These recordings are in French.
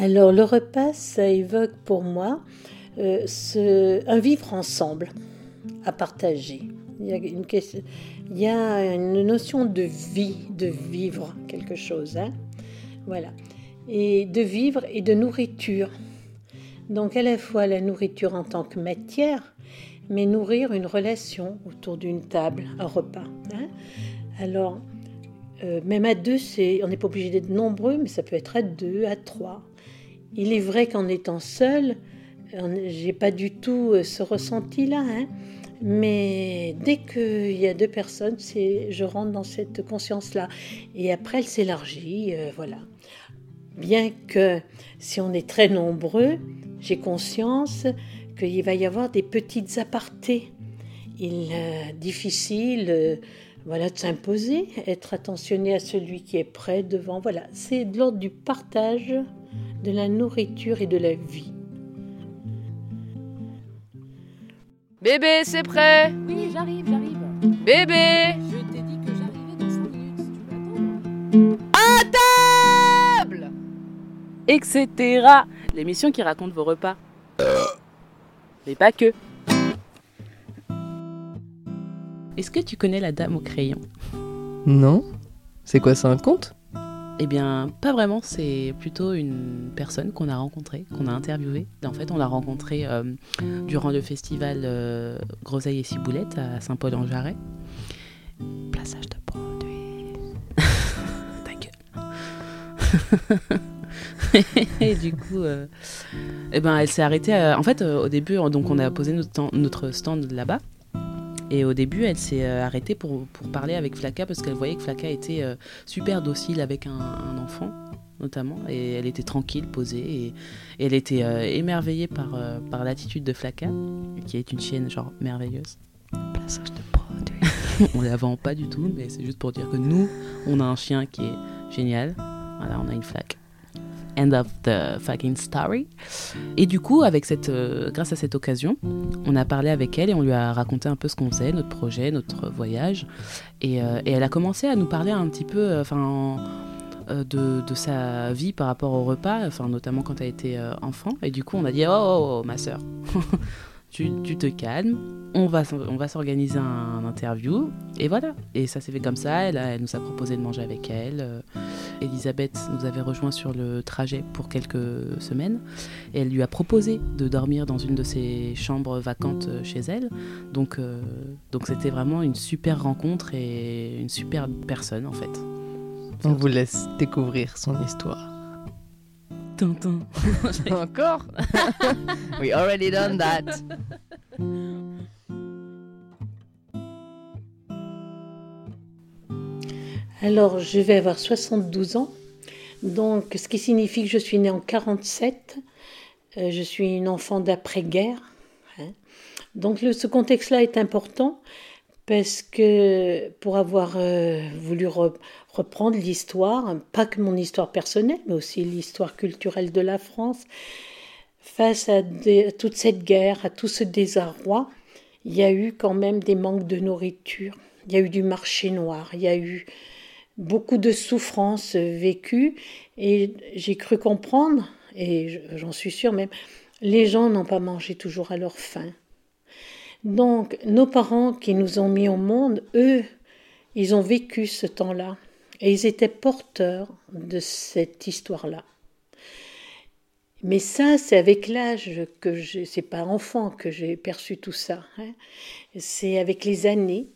Alors le repas, ça évoque pour moi euh, un vivre ensemble, à partager. Il y, a une question, il y a une notion de vie, de vivre quelque chose. Hein voilà. Et de vivre et de nourriture. Donc à la fois la nourriture en tant que matière, mais nourrir une relation autour d'une table, un repas. Hein Alors, euh, même à deux, c'est, on n'est pas obligé d'être nombreux, mais ça peut être à deux, à trois. Il est vrai qu'en étant seul, j'ai pas du tout euh, ce ressenti-là, hein. mais dès qu'il y a deux personnes, je rentre dans cette conscience-là. Et après, elle s'élargit, euh, voilà. Bien que si on est très nombreux, j'ai conscience qu'il va y avoir des petites apartés. Il est difficile voilà, de s'imposer, être attentionné à celui qui est près, devant. Voilà, c'est de l'ordre du partage de la nourriture et de la vie. Bébé, c'est prêt Oui, j'arrive, j'arrive. Bébé Je t'ai dit que j'arrivais dans 5 minutes, tu m'attends À table Etc. L'émission qui raconte vos repas. Mais pas que. Est-ce que tu connais la dame au crayon? Non C'est quoi, c'est un conte? Eh bien, pas vraiment, c'est plutôt une personne qu'on a rencontrée, qu'on a interviewée. En fait, on l'a rencontrée euh, durant le festival euh, Groseille et Ciboulette à Saint-Paul-en-Jarret. Plaçage de produits. Ta gueule. et du coup, euh, eh ben, elle s'est arrêtée. en fait, au début, donc on a posé notre stand là-bas. Et au début, elle s'est euh, arrêtée pour, pour parler avec Flaka parce qu'elle voyait que Flaka était euh, super docile avec un, un enfant, notamment. Et elle était tranquille, posée. Et, et elle était euh, émerveillée par, par l'attitude de Flaka, qui est une chienne genre merveilleuse. Plaçage de produits. on la vend pas du tout, mais c'est juste pour dire que nous, on a un chien qui est génial. Voilà, on a une flaque. End of the fucking story. Et du coup, avec cette, euh, grâce à cette occasion, on a parlé avec elle et on lui a raconté un peu ce qu'on faisait, notre projet, notre voyage. Et, euh, elle a commencé à nous parler un petit peu euh, enfin, de, de sa vie par rapport au repas, notamment quand elle était enfant. Et du coup, on a dit Oh, oh, oh, ma sœur, tu, te calmes, on va, on va s'organiser un, interview. Et voilà. Et ça s'est fait comme ça. Elle nous a proposé de manger avec elle. Elisabeth nous avait rejoint sur le trajet pour quelques semaines et elle lui a proposé de dormir dans une de ses chambres vacantes euh, chez elle. Donc euh, donc c'était vraiment une super rencontre et une super personne en fait. On vous laisse découvrir son histoire. Tintin. Encore? We already done that. Alors, je vais avoir 72 ans, donc ce qui signifie que je suis née en 47. Euh, je suis une enfant d'après-guerre. hein. Donc, ce contexte-là est important parce que pour avoir euh, voulu re- reprendre l'histoire, pas que mon histoire personnelle, mais aussi l'histoire culturelle de la France, face à toute cette guerre, à tout ce désarroi, il y a eu quand même des manques de nourriture, il y a eu du marché noir, il y a eu beaucoup de souffrances vécues et j'ai cru comprendre, et je- j'en suis sûre même, les gens n'ont pas mangé toujours à leur faim. Donc nos parents qui nous ont mis au monde, eux, ils ont vécu ce temps-là et ils étaient porteurs de cette histoire-là. Mais ça, c'est avec l'âge que je, c'est pas enfant que j'ai perçu tout ça. hein. C'est avec les années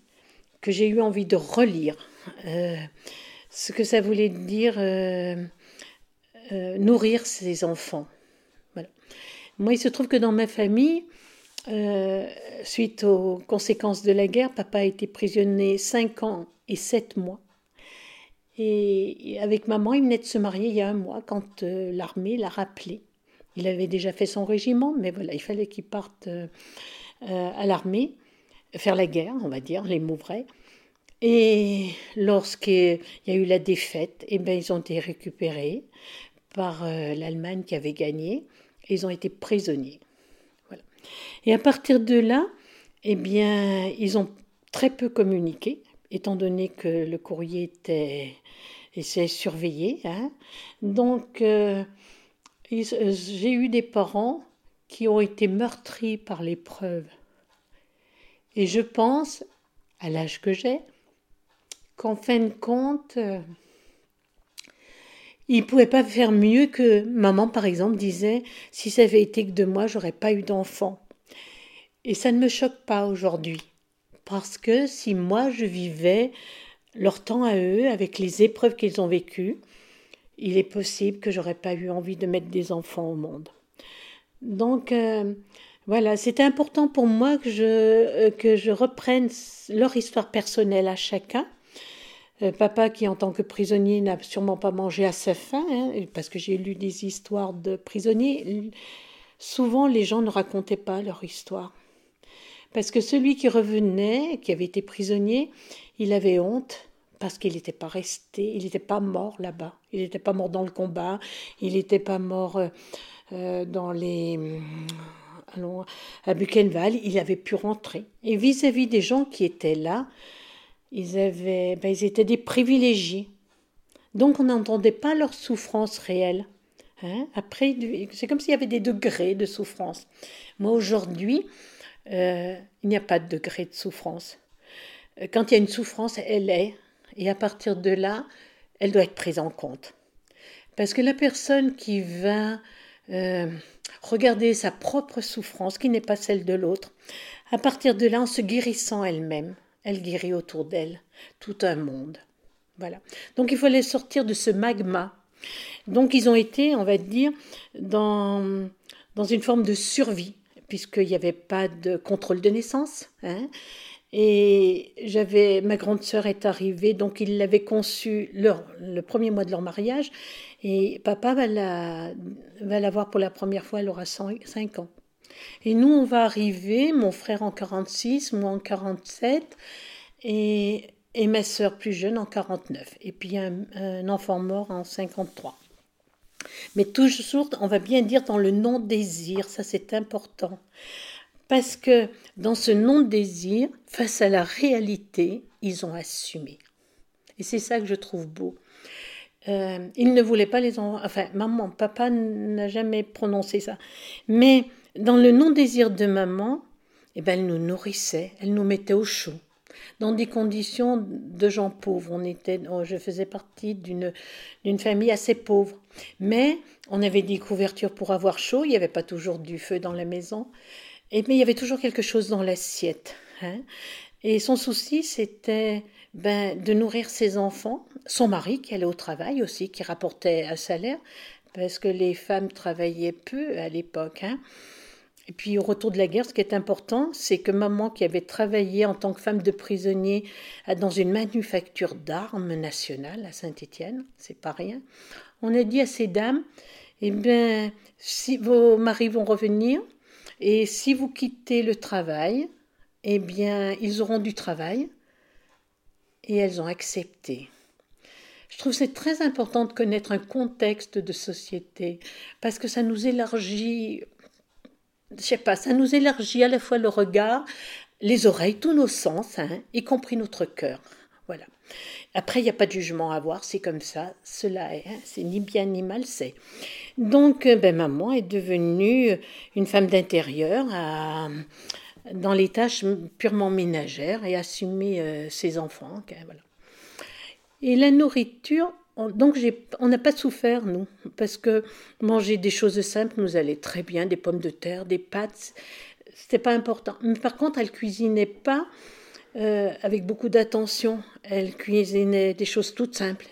que j'ai eu envie de relire ce que ça voulait dire euh, euh, nourrir ses enfants. Moi, il se trouve que dans ma famille, euh, suite aux conséquences de la guerre, papa a été prisonnier 5 ans et 7 mois. Et avec maman, il venait de se marier il y a un mois quand euh, l'armée l'a rappelé. Il avait déjà fait son régiment, mais voilà, il fallait qu'il parte euh, euh, à l'armée, faire la guerre, on va dire, les mots vrais. Et lorsqu'il y a eu la défaite, eh ben, ils ont été récupérés par euh, l'Allemagne qui avait gagné et ils ont été prisonniers. Voilà. Et à partir de là, eh bien, ils ont très peu communiqué, étant donné que le courrier était, était surveillé. hein. Donc, euh, euh, J'ai eu des parents qui ont été meurtris par l'épreuve. Et je pense, à l'âge que j'ai, qu'en fin de compte, euh, ils ne pouvaient pas faire mieux que maman, par exemple, disait, si ça avait été que de moi, j'aurais pas eu d'enfant. Et ça ne me choque pas aujourd'hui. Parce que si moi, je vivais leur temps à eux, avec les épreuves qu'ils ont vécues, il est possible que j'aurais pas eu envie de mettre des enfants au monde. Donc euh, voilà, c'était important pour moi que je, euh, que je reprenne leur histoire personnelle à chacun. Euh, papa, qui en tant que prisonnier n'a sûrement pas mangé à sa faim, hein, parce que j'ai lu des histoires de prisonniers, souvent les gens ne racontaient pas leur histoire. Parce que celui qui revenait, qui avait été prisonnier, il avait honte parce qu'il n'était pas resté, il n'était pas mort là-bas, il n'était pas mort dans le combat, il n'était pas mort euh, euh, dans les... Allons, à Buchenwald, il avait pu rentrer. Et vis-à-vis des gens qui étaient là, ils, avaient, ben, ils étaient des privilégiés. Donc on n'entendait pas leur souffrance réelle. Hein Après, c'est comme s'il y avait des degrés de souffrance. Moi, aujourd'hui, euh, il n'y a pas de degré de souffrance. Euh, Quand il y a une souffrance, elle est. Et à partir de là, elle doit être prise en compte. Parce que la personne qui va euh, regarder sa propre souffrance, qui n'est pas celle de l'autre, à partir de là, en se guérissant elle-même, elle guérit autour d'elle tout un monde. Voilà. Donc il fallait sortir de ce magma. Donc ils ont été, on va dire, dans, dans une forme de survie, puisqu'il n'y avait pas de contrôle de naissance. Hein. Et j'avais, ma grande sœur est arrivée, donc ils l'avaient conçue le premier mois de leur mariage. Et papa va la, va la voir pour la première fois, elle aura 5 ans. Et nous, on va arriver, mon frère en 46, moi en 47, et, et ma sœur plus jeune en 49. Et puis un, un enfant mort en 53. Mais toujours, on va bien dire dans le non-désir, ça c'est important. Parce que dans ce non-désir, face à la réalité, ils ont assumé. Et c'est ça que je trouve beau. Euh, ils ne voulaient pas les enfants. Enfin, maman, papa n'a jamais prononcé ça. Mais dans le non-désir de maman, eh ben, elle nous nourrissait, elle nous mettait au chaud. Dans des conditions de gens pauvres. On était, je faisais partie d'une, famille assez pauvre. Mais on avait des couvertures pour avoir chaud. Il n'y avait pas toujours du feu dans la maison. Mais il y avait toujours quelque chose dans l'assiette. Hein. Et son souci, c'était ben, de nourrir ses enfants, son mari qui allait au travail aussi, qui rapportait un salaire, parce que les femmes travaillaient peu à l'époque. Hein. Et puis au retour de la guerre, ce qui est important, c'est que maman, qui avait travaillé en tant que femme de prisonnier dans une manufacture d'armes nationale à Saint-Étienne, c'est pas rien, on a dit à ces dames, eh bien, si vos maris vont revenir, et si vous quittez le travail, eh bien, ils auront du travail. Et elles ont accepté. Je trouve c'est très important de connaître un contexte de société parce que ça nous élargit, je sais pas, ça nous élargit à la fois le regard, les oreilles, tous nos sens, hein, y compris notre cœur. Voilà. Après, il n'y a pas de jugement à avoir, c'est comme ça, cela est, hein, c'est ni bien ni mal, c'est. Donc, ben, maman est devenue une femme d'intérieur dans les tâches purement ménagères et assumer euh, ses enfants. Et la nourriture, on, donc on n'a pas souffert, nous, parce que manger des choses simples nous allait très bien, des pommes de terre, des pâtes, c'était pas important. Mais par contre, elle cuisinait pas euh, avec beaucoup d'attention. Elle cuisinait des choses toutes simples.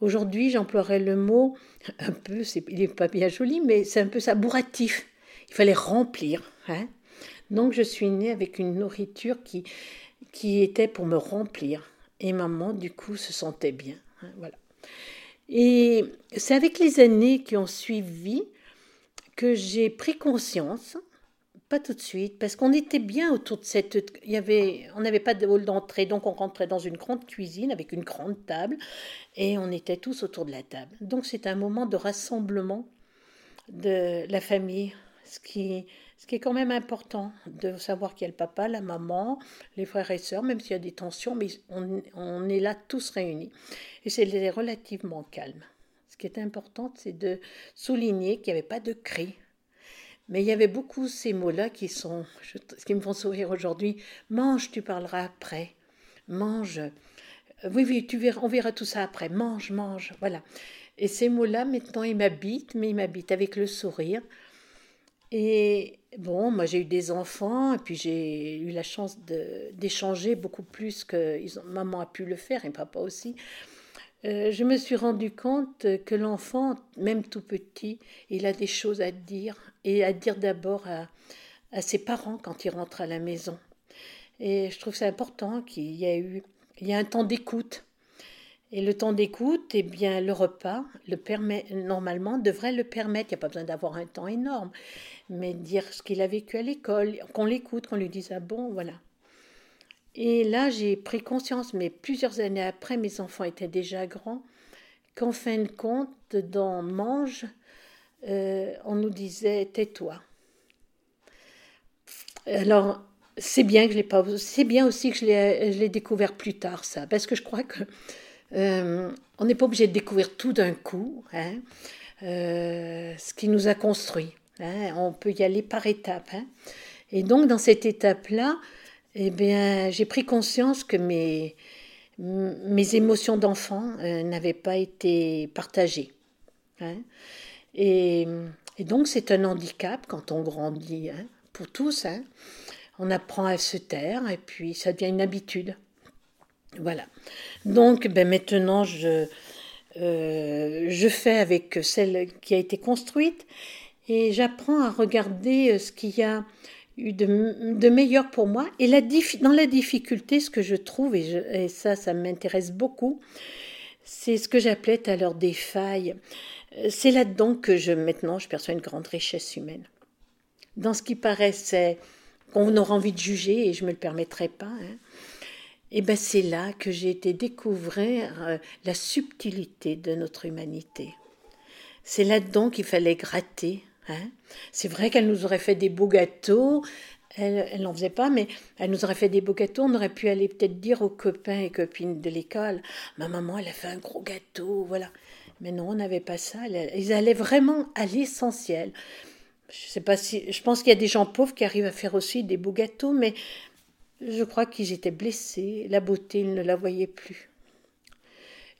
Aujourd'hui, j'emploierais le mot un peu, il n'est pas bien joli, mais c'est un peu ça, bourratif. Il fallait remplir. Hein Donc, je suis née avec une nourriture qui, qui était pour me remplir. Et maman, du coup, se sentait bien. Hein, voilà. Et c'est avec les années qui ont suivi que j'ai pris conscience pas tout de suite, parce qu'on était bien autour de cette... Il y avait, on n'avait pas de hall d'entrée, donc on rentrait dans une grande cuisine avec une grande table, et on était tous autour de la table. Donc c'est un moment de rassemblement de la famille, ce qui, ce qui est quand même important, de savoir qu'il y a le papa, la maman, les frères et sœurs, même s'il y a des tensions, mais on, est là tous réunis. Et c'est relativement calme, ce qui était importante, c'est de souligner qu'il n'y avait pas de cri. Mais il y avait beaucoup ces mots-là qui, sont, je- qui me font sourire aujourd'hui. Mange, tu parleras après. Mange. Oui, oui, tu verras, on verra tout ça après. Mange, mange. Voilà. Et ces mots-là, maintenant, ils m'habitent, mais ils m'habitent avec le sourire. Et bon, moi j'ai eu des enfants, et puis j'ai eu la chance d'échanger beaucoup plus que maman a pu le faire, et papa aussi. Euh, je me suis rendu compte que l'enfant, même tout petit, il a des choses à dire, et à dire d'abord à, à ses parents quand il rentre à la maison. Et je trouve c'est important qu'il y ait eu il y a un temps d'écoute. Et le temps d'écoute, eh bien, le repas, le permet, normalement, devrait le permettre. Il n'y a pas besoin d'avoir un temps énorme, mais dire ce qu'il a vécu à l'école, qu'on l'écoute, qu'on lui dise ah bon, voilà. Et là, j'ai pris conscience, mais plusieurs années après, mes enfants étaient déjà grands, qu'en fin de compte, dans Mange, euh, on nous disait tais-toi. Alors, c'est bien que je l'ai pas, c'est bien aussi que je l'ai, découvert plus tard ça, parce que je crois que euh, on n'est pas obligé de découvrir tout d'un coup, hein, euh, ce qui nous a construit. hein. on peut y aller par étapes. hein. Et donc dans cette étape-là, eh bien, j'ai pris conscience que mes mes émotions d'enfant euh, n'avaient pas été partagées. hein. Et, et donc c'est un handicap quand on grandit, hein, pour tous. On apprend à se taire et puis ça devient une habitude. Voilà. Donc ben maintenant, je, euh, je fais avec celle qui a été construite et j'apprends à regarder euh, ce qu'il y a eu de, de meilleur pour moi. Et dans la difficulté, ce que je trouve, et ça, ça m'intéresse beaucoup, c'est ce que j'appelais tout à l'heure des failles. Euh, C'est là-dedans que je, maintenant, je perçois une grande richesse humaine. Dans ce qui paraissait qu'on aura envie de juger, et je ne me le permettrai pas, hein, et ben c'est là que j'ai été découvrir euh, la subtilité de notre humanité. C'est là-dedans qu'il fallait gratter. hein. C'est vrai qu'elle nous aurait fait des beaux gâteaux. Elle, n'en faisait pas, mais elle nous aurait fait des beaux gâteaux. On aurait pu aller peut-être dire aux copains et copines de l'école, ma maman, elle a fait un gros gâteau, voilà. Mais non, on n'avait pas ça. Ils allaient vraiment à l'essentiel. Je sais pas si, je pense qu'il y a des gens pauvres qui arrivent à faire aussi des beaux gâteaux, mais je crois qu'ils étaient blessés. La beauté, ils ne la voyaient plus.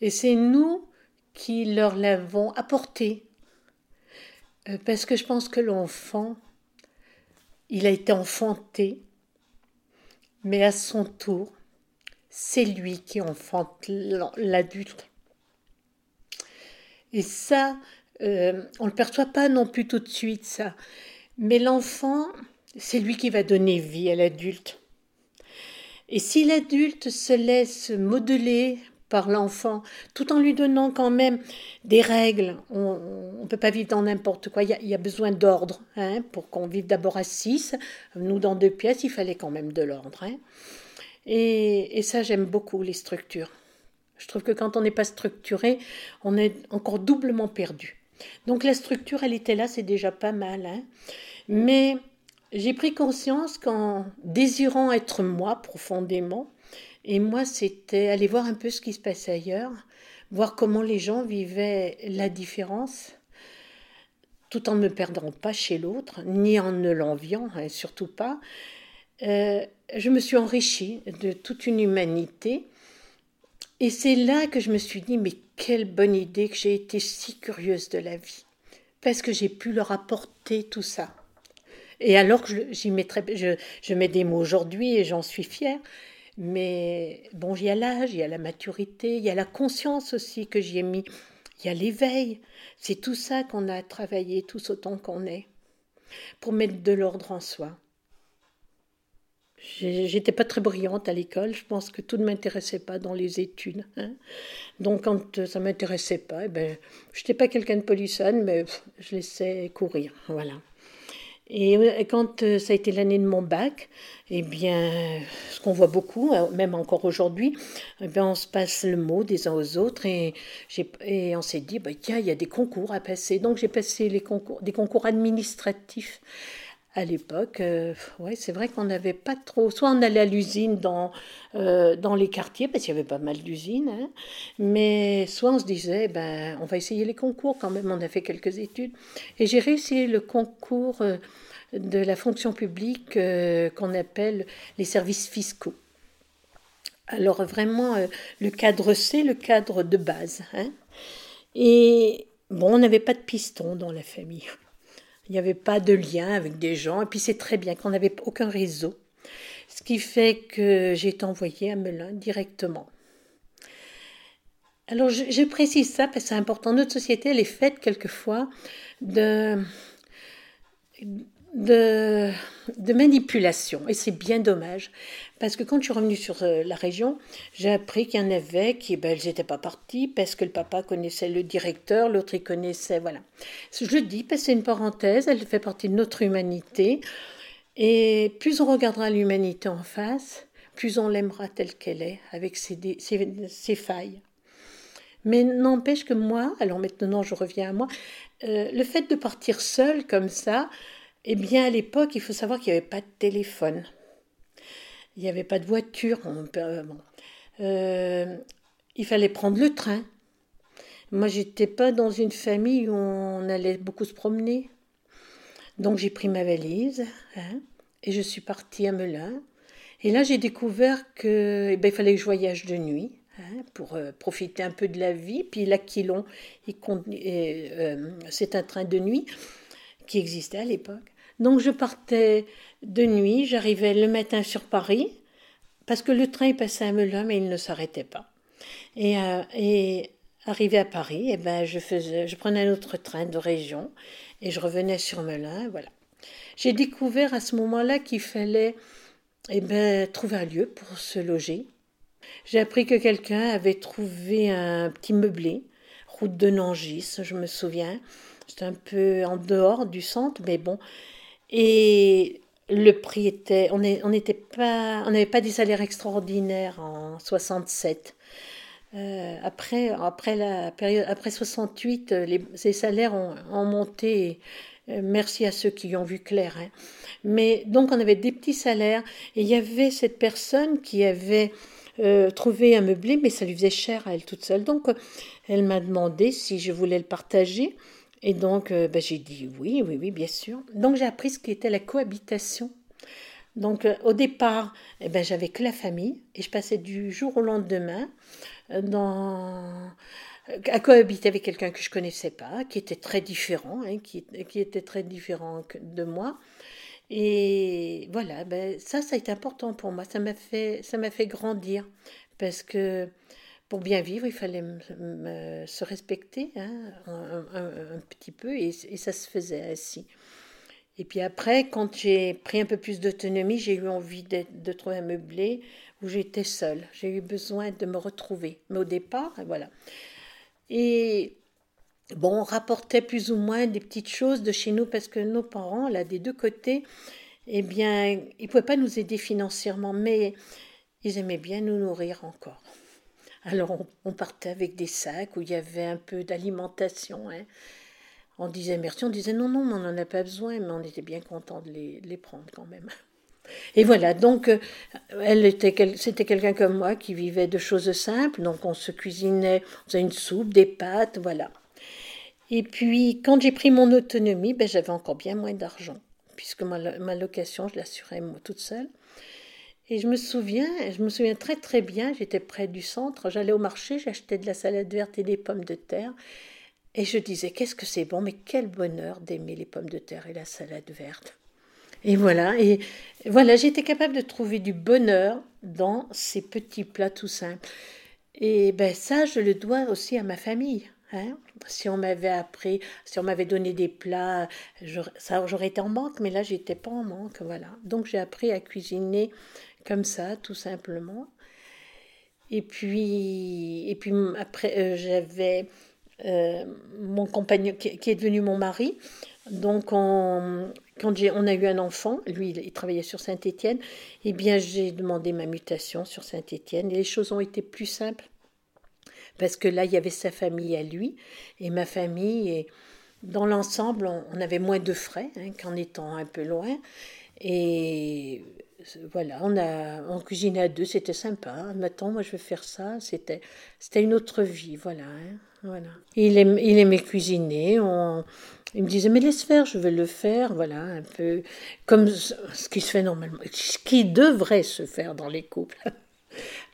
Et c'est nous qui leur l'avons apporté. Euh, Parce que je pense que l'enfant, il a été enfanté, mais à son tour, c'est lui qui enfante l'adulte. Et ça, euh, on ne le perçoit pas non plus tout de suite, ça. Mais l'enfant, c'est lui qui va donner vie à l'adulte. Et si l'adulte se laisse modeler par l'enfant, tout en lui donnant quand même des règles, on ne peut pas vivre dans n'importe quoi, il y a, besoin d'ordre hein, pour qu'on vive d'abord à six. Nous, dans deux pièces, il fallait quand même de l'ordre. hein. Et, et ça, j'aime beaucoup les structures. Je trouve que quand on n'est pas structuré, on est encore doublement perdu. Donc la structure, elle était là, c'est déjà pas mal. hein. Mais j'ai pris conscience qu'en désirant être moi profondément, et moi c'était aller voir un peu ce qui se passait ailleurs, voir comment les gens vivaient la différence, tout en ne me perdant pas chez l'autre, ni en ne l'enviant, hein, surtout pas. Euh, je me suis enrichie de toute une humanité. Et c'est là que je me suis dit, mais quelle bonne idée que j'ai été si curieuse de la vie. Parce que j'ai pu leur apporter tout ça. Et alors que je- mets des mots aujourd'hui et j'en suis fière. Mais bon, il y a l'âge, il y a la maturité, il y a la conscience aussi que j'y ai mis. Il y a l'éveil. C'est tout ça qu'on a travaillé tous autant qu'on est. Pour mettre de l'ordre en soi. J'étais pas très brillante à l'école. Je pense que tout ne m'intéressait pas dans les études. hein. Donc quand euh, ça m'intéressait pas, eh ben, je n'étais pas quelqu'un de polissonne, mais je laissais courir. Voilà. Et euh, quand euh, ça a été l'année de mon bac, eh bien, ce qu'on voit beaucoup, euh, même encore aujourd'hui, eh bien, on se passe le mot des uns aux autres et, et on s'est dit, bah, tiens, il y a des concours à passer. Donc j'ai passé des concours administratifs à l'époque, euh, ouais, c'est vrai qu'on n'avait pas trop. Soit on allait à l'usine dans, euh, dans les quartiers, parce qu'il y avait pas mal d'usines, hein, mais soit on se disait, ben, on va essayer les concours quand même. On a fait quelques études. Et j'ai réussi le concours euh, de la fonction publique qu'on appelle les services fiscaux. Alors vraiment, le cadre C, le cadre de base. hein. Et bon, on n'avait pas de piston dans la famille. Il n'y avait pas de lien avec des gens. Et puis c'est très bien qu'on n'avait aucun réseau. Ce qui fait que j'ai été envoyée à Melun directement. Alors je, précise ça parce que c'est important. Notre société, elle est faite quelquefois de, de, manipulation. Et c'est bien dommage. Parce que quand je suis revenue sur euh, la région, j'ai appris qu'il y en avait qui, ben, elles n'étaient pas parties parce que le papa connaissait le directeur, l'autre il connaissait, voilà. Je le dis parce c'est une parenthèse, elle fait partie de notre humanité. Et plus on regardera l'humanité en face, plus on l'aimera telle qu'elle est, avec ses, ses failles. Mais n'empêche que moi, alors maintenant je reviens à moi, euh, le fait de partir seule comme ça, eh bien à l'époque, il faut savoir qu'il n'y avait pas de téléphone. Il n'y avait pas de voiture. euh. Euh, il fallait prendre le train. Moi, j'étais pas dans une famille où on allait beaucoup se promener. Donc, j'ai pris ma valise hein, et je suis partie à Melun. Et là, j'ai découvert que eh ben, il fallait que je voyage de nuit hein, pour euh, profiter un peu de la vie. Puis l'Aquilon, c'est un train de nuit qui existait à l'époque. Donc je partais de nuit, j'arrivais le matin sur Paris, parce que le train passait à Melun, mais il ne s'arrêtait pas. Et, euh, et arrivé à Paris, eh ben, je, faisais, je prenais un autre train de région et je revenais sur Melun. Voilà. J'ai découvert à ce moment-là qu'il fallait eh ben, trouver un lieu pour se loger. J'ai appris que quelqu'un avait trouvé un petit meublé, route de Nangis, je me souviens. C'était un peu en dehors du centre, mais bon. Et le prix était, on n'était pas, on n'avait pas des salaires extraordinaires en 67. Euh, après, après la période, après 68, euh, les, ces salaires ont, ont monté. Euh, merci à ceux qui ont vu clair. hein. Mais donc on avait des petits salaires et il y avait cette personne qui avait euh, trouvé un meublé, mais ça lui faisait cher à elle toute seule. Donc elle m'a demandé si je voulais le partager. Et donc euh, ben, j'ai dit oui, oui, oui, bien sûr. Donc j'ai appris ce qu'était la cohabitation. Donc euh, au départ, eh ben, j'avais que la famille et je passais du jour au lendemain euh, dans à cohabiter avec quelqu'un que je connaissais pas, qui était très différent, hein, qui, qui était très différent de moi. Et voilà, ben, ça, ça a été important pour moi. Ça m'a fait, ça m'a fait grandir parce que pour bien vivre, il fallait se respecter hein, un, petit peu et, et ça se faisait ainsi. Et puis après, quand j'ai pris un peu plus d'autonomie, j'ai eu envie de trouver un meublé où j'étais seule. J'ai eu besoin de me retrouver. Mais au départ, voilà. Et bon, on rapportait plus ou moins des petites choses de chez nous parce que nos parents, là, des deux côtés, eh bien, ils ne pouvaient pas nous aider financièrement, mais ils aimaient bien nous nourrir encore. Alors, on, partait avec des sacs où il y avait un peu d'alimentation. hein. On disait merci, on disait non, non, on n'en a pas besoin, mais on était bien content de les, prendre quand même. Et voilà, donc euh, elle était, c'était quelqu'un comme moi qui vivait de choses simples, donc on se cuisinait, on faisait une soupe, des pâtes, voilà. Et puis quand j'ai pris mon autonomie, ben, j'avais encore bien moins d'argent, puisque ma, ma location, je l'assurais moi toute seule. Et je me souviens, je me souviens très très bien, j'étais près du centre, j'allais au marché, j'achetais de la salade verte et des pommes de terre, et je disais qu'est-ce que c'est bon, mais quel bonheur d'aimer les pommes de terre et la salade verte. Et voilà, et voilà, j'étais capable de trouver du bonheur dans ces petits plats tout simples. Et ben ça, je le dois aussi à ma famille. hein. Si on m'avait appris, si on m'avait donné des plats, j'aurais- été en manque, mais là, j'étais pas en manque, voilà. Donc j'ai appris à cuisiner comme ça, tout simplement. Et puis, et puis après, euh, j'avais euh, mon compagnon qui, est devenu mon mari. Donc, on- quand on a eu un enfant, lui, il, il travaillait sur Saint-Étienne, eh bien, j'ai demandé ma mutation sur Saint-Étienne et les choses ont été plus simples parce que là, il y avait sa famille à lui et ma famille. Et dans l'ensemble, on, on avait moins de frais hein, qu'en étant un peu loin. Et voilà, on a on cuisinait à deux, c'était sympa. Maintenant, moi, je vais faire ça. C'était c'était une autre vie, voilà. hein, voilà. Il, aime, il aimait cuisiner. On, il me disait, mais laisse faire, je vais le faire. Voilà, un peu comme ce qui se fait normalement, ce qui devrait se faire dans les couples.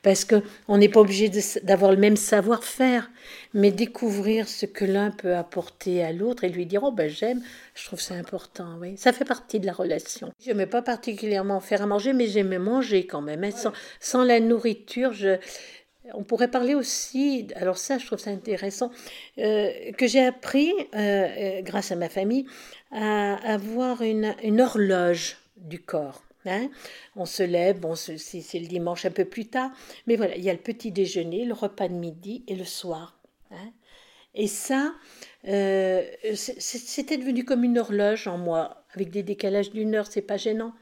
Parce que on n'est pas obligé d'avoir le même savoir-faire, mais découvrir ce que l'un peut apporter à l'autre et lui dire oh ben j'aime, je trouve ça important. Oui, ça fait partie de la relation. Je n'aimais pas particulièrement faire à manger, mais j'aimais manger quand même. hein. Sans, sans la nourriture, je on pourrait parler aussi, alors ça je trouve ça intéressant, euh, que j'ai appris, euh, euh, grâce à ma famille, à avoir une, une horloge du corps. Hein. On se lève, bon, c'est le dimanche un peu plus tard, mais voilà, il y a le petit déjeuner, le repas de midi et le soir. hein. Et ça, euh, c'était devenu comme une horloge en moi, avec des décalages d'une heure, c'est pas gênant.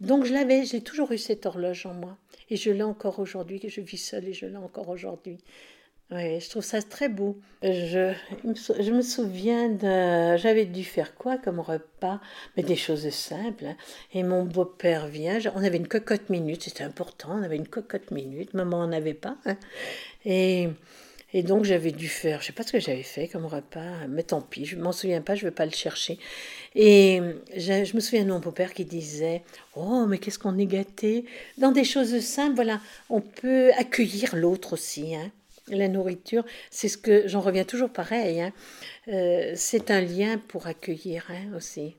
Donc je l'avais, j'ai toujours eu cette horloge en moi. Et je l'ai encore aujourd'hui, je vis seule et je l'ai encore aujourd'hui. Oui, je trouve ça très beau. Je, me souviens de... J'avais dû faire quoi comme repas? Mais des choses simples. hein. Et mon beau-père vient, on avait une cocotte minute, c'était important, on avait une cocotte minute, maman n'en avait pas. hein. Et, donc j'avais dû faire, je sais pas ce que j'avais fait comme repas, mais tant pis, je m'en souviens pas, je vais pas le chercher. Et je, je me souviens de mon beau-père qui disait Oh, mais qu'est-ce qu'on est gâté Dans des choses simples, voilà, on peut accueillir l'autre aussi. hein. La nourriture, c'est ce que j'en reviens toujours pareil. hein. Euh, c'est un lien pour accueillir hein, aussi.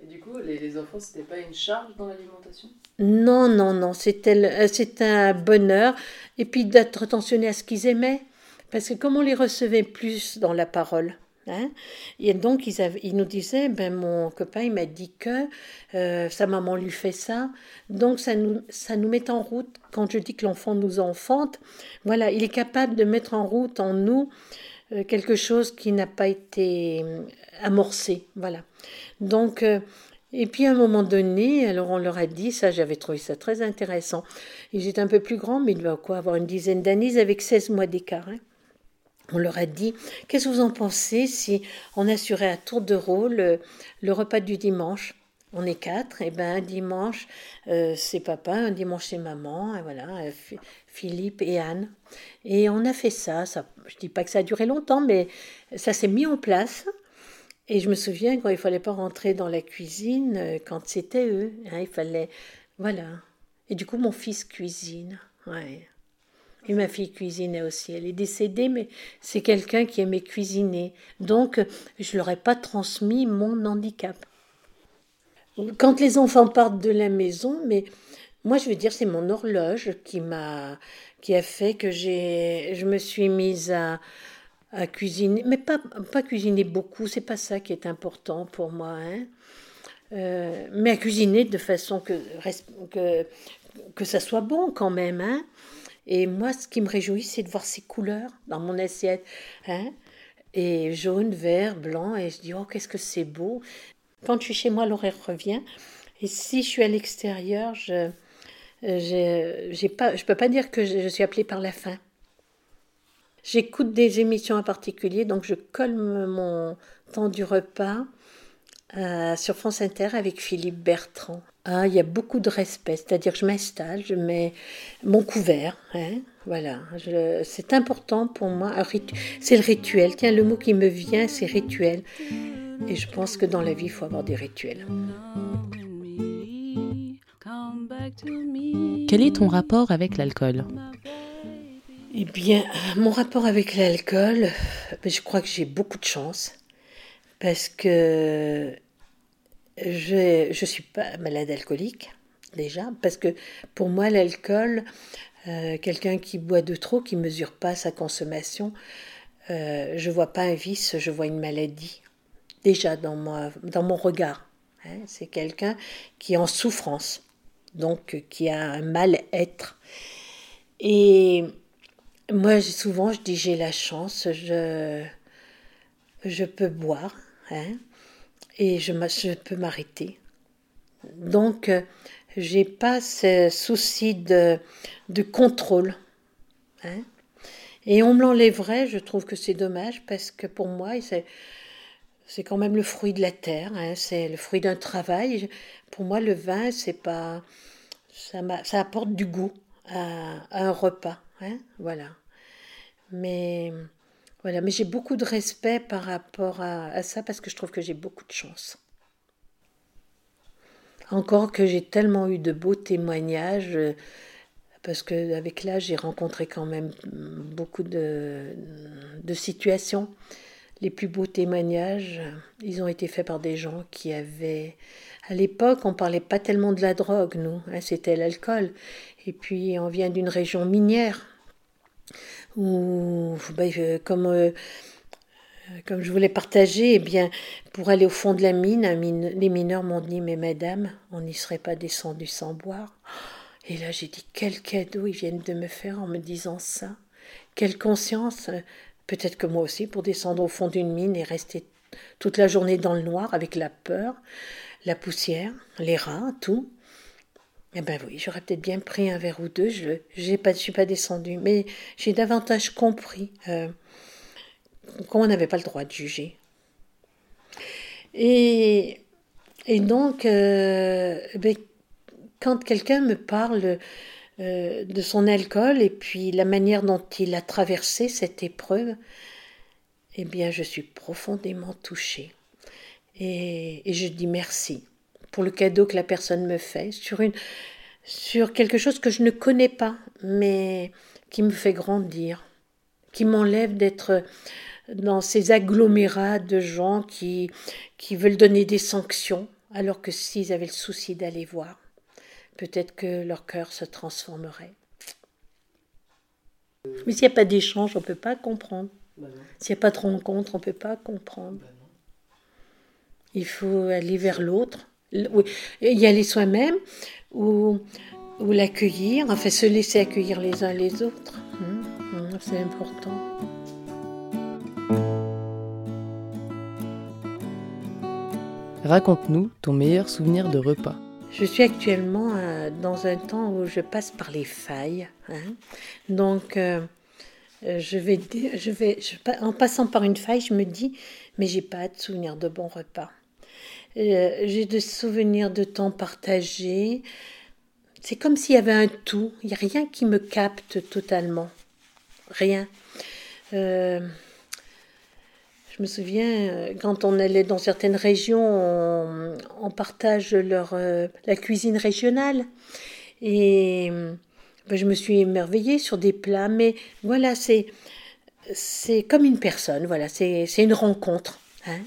Et du coup, les, les enfants, c'était pas une charge dans l'alimentation? Non, non, non, c'était euh, c'est un bonheur. Et puis d'être attentionné à ce qu'ils aimaient. Parce que comme on les recevait plus dans la parole, hein, et donc ils, nous disaient, ben mon copain il m'a dit que euh, sa maman lui fait ça. Donc ça nous, ça nous met en route. Quand je dis que l'enfant nous enfante, voilà, il est capable de mettre en route en nous euh, quelque chose qui n'a pas été euh, amorcé. Voilà. Donc, et puis à un moment donné, alors on leur a dit, ça j'avais trouvé ça très intéressant. Ils étaient un peu plus grands, mais ils devaient quoi, avoir une dizaine d'années, avec 16 mois d'écart. hein. On leur a dit, qu'est-ce que vous en pensez si on assurait à tour de rôle euh, le repas du dimanche? On est quatre, et ben un dimanche euh, c'est papa, un dimanche c'est maman, voilà, euh, Phi- Philippe et Anne. Et on a fait ça, ça je dis pas que ça a duré longtemps, mais ça s'est mis en place. Et je me souviens quand il fallait pas rentrer dans la cuisine, quand c'était eux, hein, il fallait, voilà. Et du coup mon fils cuisine, ouais. Ma fille cuisinait aussi. Elle est décédée, mais c'est quelqu'un qui aimait cuisiner. Donc, je leur ai pas transmis mon handicap. Quand les enfants partent de la maison, mais moi, je veux dire, c'est mon horloge qui m'a, qui a fait que j'ai, je me suis mise à, cuisiner, mais pas, pas cuisiner beaucoup. C'est pas ça qui est important pour moi, hein. Euh, mais à cuisiner de façon que, que, que ça soit bon quand même, hein. Et moi, ce qui me réjouit, c'est de voir ces couleurs dans mon assiette, hein. Et jaune, vert, blanc, et je dis, oh, qu'est-ce que c'est beau. Quand je suis chez moi, l'horaire revient. Et si je suis à l'extérieur, je je peux pas dire que je, je suis appelée par la faim. J'écoute des émissions en particulier, donc je colle mon temps du repas euh, sur France Inter avec Philippe Bertrand. Ah, il y a beaucoup de respect, c'est-à-dire je m'installe, je mets mon couvert, hein, voilà. Je- C'est important pour moi. C'est le rituel. Tiens, le mot qui me vient, c'est rituel. Et je pense que dans la vie, il faut avoir des rituels. Quel est ton rapport avec l'alcool? Eh bien, mon rapport avec l'alcool, ben, je crois que j'ai beaucoup de chance parce que je je suis pas malade alcoolique déjà parce que pour moi l'alcool, euh, quelqu'un qui boit de trop, qui mesure pas sa consommation, euh, je vois pas un vice, je vois une maladie déjà dans dans mon regard. hein. C'est quelqu'un qui est en souffrance, donc qui a un mal-être. Et moi, souvent, je dis j'ai la chance, je, je peux boire, hein, et je, peux m'arrêter. Donc, euh, j'ai pas ce souci de, contrôle. hein. Et on me l'enlèverait, je trouve que c'est dommage, parce que pour moi, c'est- quand même le fruit de la terre, hein, c'est le fruit d'un travail. Pour moi, le vin, c'est pas, ça, ça apporte du goût à, un repas, hein, voilà. Mais voilà, mais j'ai beaucoup de respect par rapport à, ça parce que je trouve que j'ai beaucoup de chance. Encore que j'ai tellement eu de beaux témoignages, euh, parce qu'avec l'âge, j'ai rencontré quand même beaucoup de, de situations les plus beaux témoignages, ils ont été faits par des gens qui avaient... À l'époque, on parlait pas tellement de la drogue, nous, hein, c'était l'alcool. Et puis, on vient d'une région minière, où, ben, comme, euh, comme je voulais partager, eh bien, pour aller au fond de la mine, les mineurs m'ont dit, mais madame, on n'y serait pas descendu sans boire. Et là, j'ai dit, quel cadeau ils viennent de me faire en me disant ça. Quelle conscience Peut-être que moi aussi, pour descendre au fond d'une mine et rester toute la journée dans le noir avec la peur, la poussière, les rats, tout. Eh ben oui, j'aurais peut-être bien pris un verre ou deux. Je ne pas, suis pas descendue, mais j'ai davantage compris euh, qu'on n'avait pas le droit de juger. Et, et donc, euh, ben, quand quelqu'un me parle euh, de son alcool et puis la manière dont il a traversé cette épreuve, eh bien, je suis profondément touchée. Et, je dis merci pour le cadeau que la personne me fait sur, une, sur quelque chose que je ne connais pas, mais qui me fait grandir, qui m'enlève d'être dans ces agglomérats de gens qui, qui veulent donner des sanctions, alors que s'ils avaient le souci d'aller voir, peut-être que leur cœur se transformerait. Mais s'il n'y a pas d'échange, on ne peut pas comprendre. Bah s'il n'y a pas de rencontre, on ne peut pas comprendre. Bah Il faut aller vers l'autre, y aller soi-même ou, ou l'accueillir, enfin se laisser accueillir les uns les autres. Hum, hum, c'est important. Raconte-nous ton meilleur souvenir de repas. Je suis actuellement euh, dans un temps où je passe par les failles. Hein. Donc, euh, je vais, je vais en passant par une faille, je me dis, mais j'ai pas de souvenir de bons repas. J'ai des souvenirs de temps partagé. C'est comme s'il y avait un tout. Il n'y a rien qui me capte totalement. Rien. Je me souviens, euh, quand on allait dans certaines régions, on, partage leur, euh, la cuisine régionale. Et ben, je me suis émerveillée sur des plats, mais voilà, c'est, comme une personne, voilà, c'est une rencontre. Hein.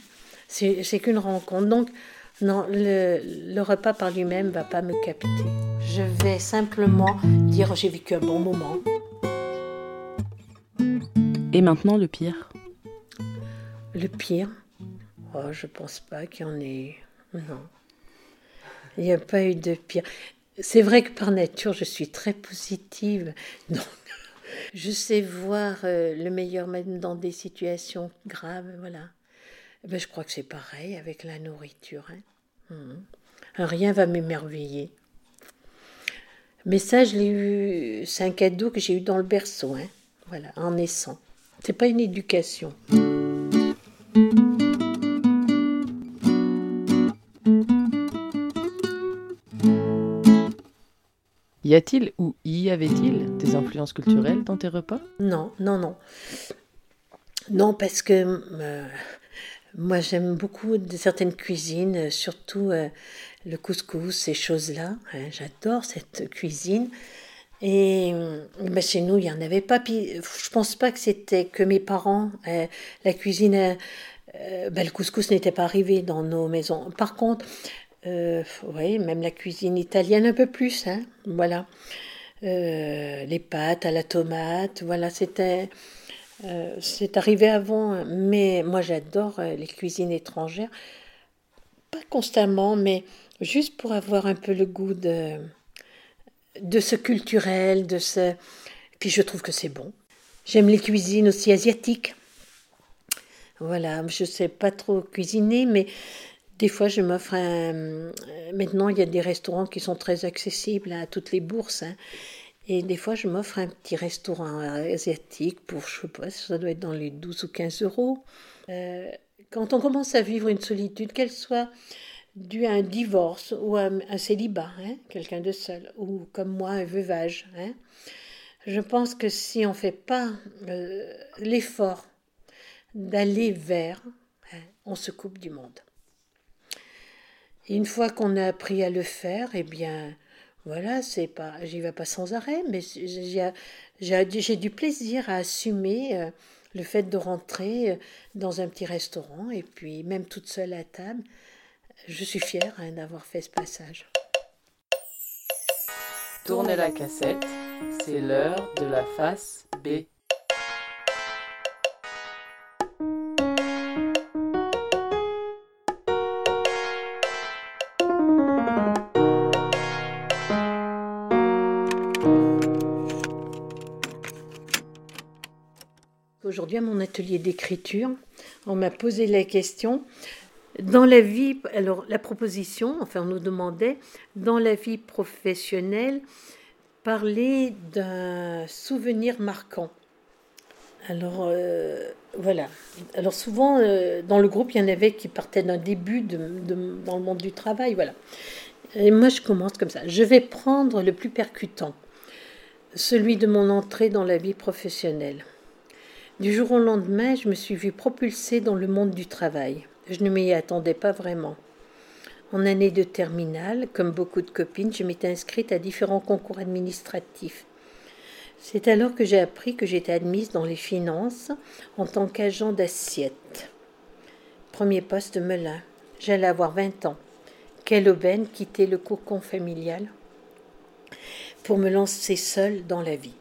C'est, qu'une rencontre. Donc, non, le, le repas par lui-même ne va pas me capter. Je vais simplement dire j'ai vécu un bon moment. Et maintenant le pire? Le pire? Oh, Je pense pas qu'il y en ait. Non. Il n'y a pas eu de pire. C'est vrai que par nature, je suis très positive. Donc, je sais voir euh, le meilleur même dans des situations graves. Voilà. Eh ben, je crois que c'est pareil avec la nourriture. Hein. Hum. Rien va m'émerveiller. Mais ça, je l'ai eu. C'est un cadeau que j'ai eu dans le berceau. Hein. Voilà, en naissant. C'est pas une éducation. Y a-t-il ou y avait-il des influences culturelles dans tes repas? Non, non, non. Non, parce que euh, moi j'aime beaucoup certaines cuisines, surtout euh, le couscous, ces choses-là. Hein, j'adore cette cuisine. Et ben, chez nous, il n'y en avait pas. Puis, je pense pas que c'était que mes parents. la cuisine, ben, le couscous n'était pas arrivé dans nos maisons. Par contre, euh, oui, même la cuisine italienne un peu plus, hein, voilà. Euh, les pâtes à la tomate, voilà, c'était, euh, c'est arrivé avant, mais moi j'adore les cuisines étrangères, pas constamment, mais juste pour avoir un peu le goût de, de ce culturel, de ce, puis je trouve que c'est bon. J'aime les cuisines aussi asiatiques. Voilà, je sais pas trop cuisiner, mais des fois, je m'offre un. Euh, maintenant, il y a des restaurants qui sont très accessibles à toutes les bourses. Hein. Et des fois, je m'offre un petit restaurant asiatique pour, je sais pas, ça doit être dans les 12 ou 15 euros. Euh, quand on commence à vivre une solitude, qu'elle soit due à un divorce ou à un, un célibat, hein, quelqu'un de seul, ou comme moi, un veuvage, hein, je pense que si on ne fait pas euh, l'effort d'aller vers, hein, on se coupe du monde. Et une fois qu'on a appris à le faire, eh bien, voilà, c'est pas, j'y vais pas sans arrêt, mais j'ai du plaisir à assumer euh, le fait de rentrer euh, dans un petit restaurant et puis même toute seule à table, je suis fière hein, d'avoir fait ce passage. Tournez la cassette, c'est l'heure de la face B. atelier d'écriture, on m'a posé la question dans la vie, alors la proposition, enfin on nous demandait, dans la vie professionnelle, parler d'un souvenir marquant. Alors euh, voilà. Alors souvent, euh, dans le groupe, il y en avait qui partaient d'un début dans le monde du travail. Voilà. Et moi, je commence comme ça. Je vais prendre le plus percutant, celui de mon entrée dans la vie professionnelle. Du jour au lendemain, je me suis vue propulsée dans le monde du travail. Je ne m'y attendais pas vraiment. En année de terminale, comme beaucoup de copines, je m'étais inscrite à différents concours administratifs. C'est alors que j'ai appris que j'étais admise dans les finances en tant qu'agent d'assiette. Premier poste Melun. J'allais avoir 20 ans. Quelle aubaine quitter le cocon familial pour me lancer seule dans la vie.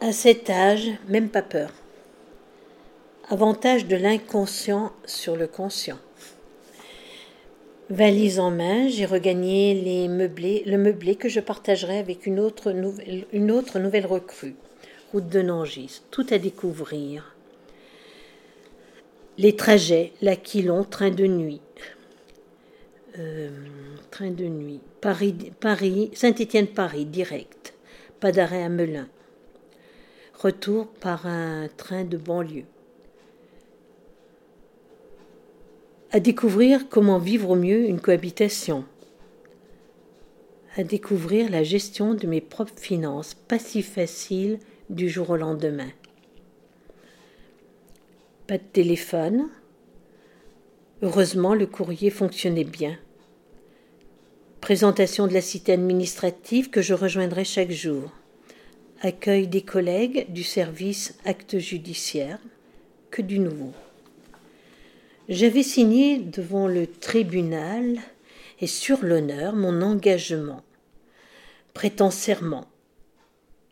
À cet âge, même pas peur. Avantage de l'inconscient sur le conscient. Valise en main, j'ai regagné les meublés, le meublé que je partagerai avec une autre, nouvelle, recrue. Route de Nangis, tout à découvrir. Les trajets, l'Aquilon, train de nuit. Euh, train de nuit. Paris, Paris, Saint-Étienne-Paris, direct. Pas d'arrêt à Melun. Retour par un train de banlieue. À découvrir comment vivre au mieux une cohabitation. À découvrir la gestion de mes propres finances, pas si facile du jour au lendemain. Pas de téléphone. Heureusement, le courrier fonctionnait bien. Présentation de la cité administrative que je rejoindrai chaque jour. Accueil des collègues du service acte judiciaire. Que du nouveau. J'avais signé devant le tribunal et sur l'honneur mon engagement, prêtant serment.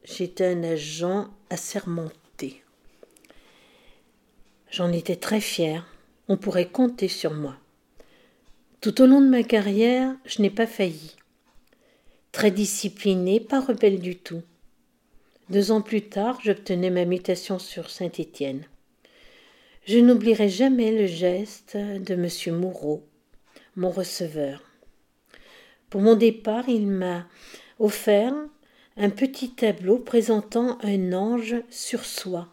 J'étais un agent assermenté. J'en étais très fière. On pourrait compter sur moi. Tout au long de ma carrière, je n'ai pas failli. Très disciplinée, pas rebelle du tout. Deux ans plus tard, j'obtenais ma mutation sur Saint-Étienne. Je n'oublierai jamais le geste de M. Moureau, mon receveur. Pour mon départ, il m'a offert un petit tableau présentant un ange sur soi.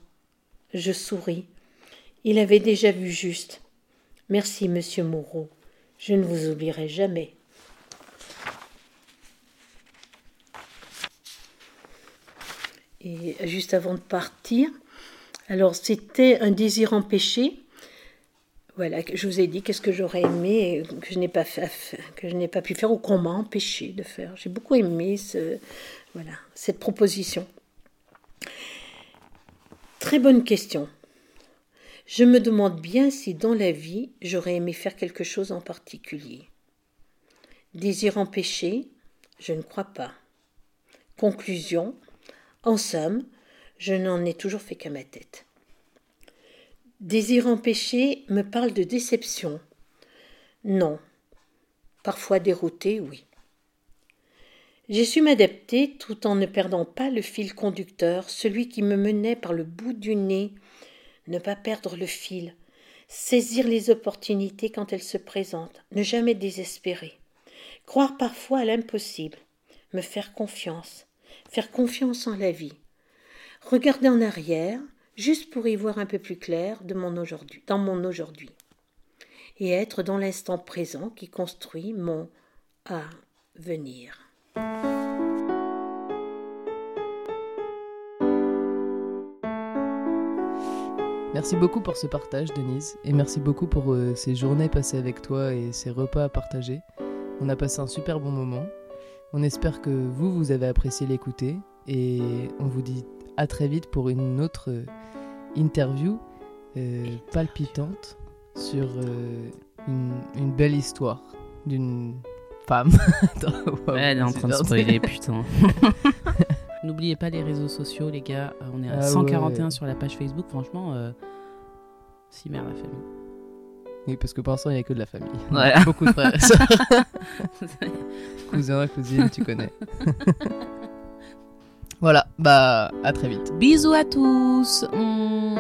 Je souris. Il avait déjà vu juste. Merci, monsieur Moreau. Je ne vous oublierai jamais. Et juste avant de partir, alors c'était un désir empêché. Voilà, je vous ai dit qu'est-ce que j'aurais aimé que je n'ai pas fait, que je n'ai pas pu faire ou qu'on m'a empêché de faire. J'ai beaucoup aimé ce, voilà, cette proposition. Très bonne question. Je me demande bien si dans la vie j'aurais aimé faire quelque chose en particulier. Désir empêché, je ne crois pas. Conclusion, en somme, je n'en ai toujours fait qu'à ma tête. Désir empêché me parle de déception. Non. Parfois dérouté, oui. J'ai su m'adapter tout en ne perdant pas le fil conducteur, celui qui me menait par le bout du nez. Ne pas perdre le fil, saisir les opportunités quand elles se présentent, ne jamais désespérer, croire parfois à l'impossible, me faire confiance, faire confiance en la vie, regarder en arrière, juste pour y voir un peu plus clair dans mon aujourd'hui, et être dans l'instant présent qui construit mon avenir. Merci beaucoup pour ce partage, Denise, et merci beaucoup pour euh, ces journées passées avec toi et ces repas à partager. On a passé un super bon moment. On espère que vous, vous avez apprécié l'écouter, et on vous dit à très vite pour une autre euh, interview euh, palpitante sur euh, une, une belle histoire d'une femme. Attends, wow, Ouais, elle est en train de spoiler, putain. N'oubliez pas les réseaux sociaux, les gars. On est à Ah 141 ouais. sur la page Facebook. Franchement, euh, si mère la famille. Oui, parce que pour l'instant, il n'y a que de la famille. Voilà. Beaucoup de frères et sœurs. Cousins, cousines, tu connais. voilà, bah à très vite. Bisous à tous. Mmh.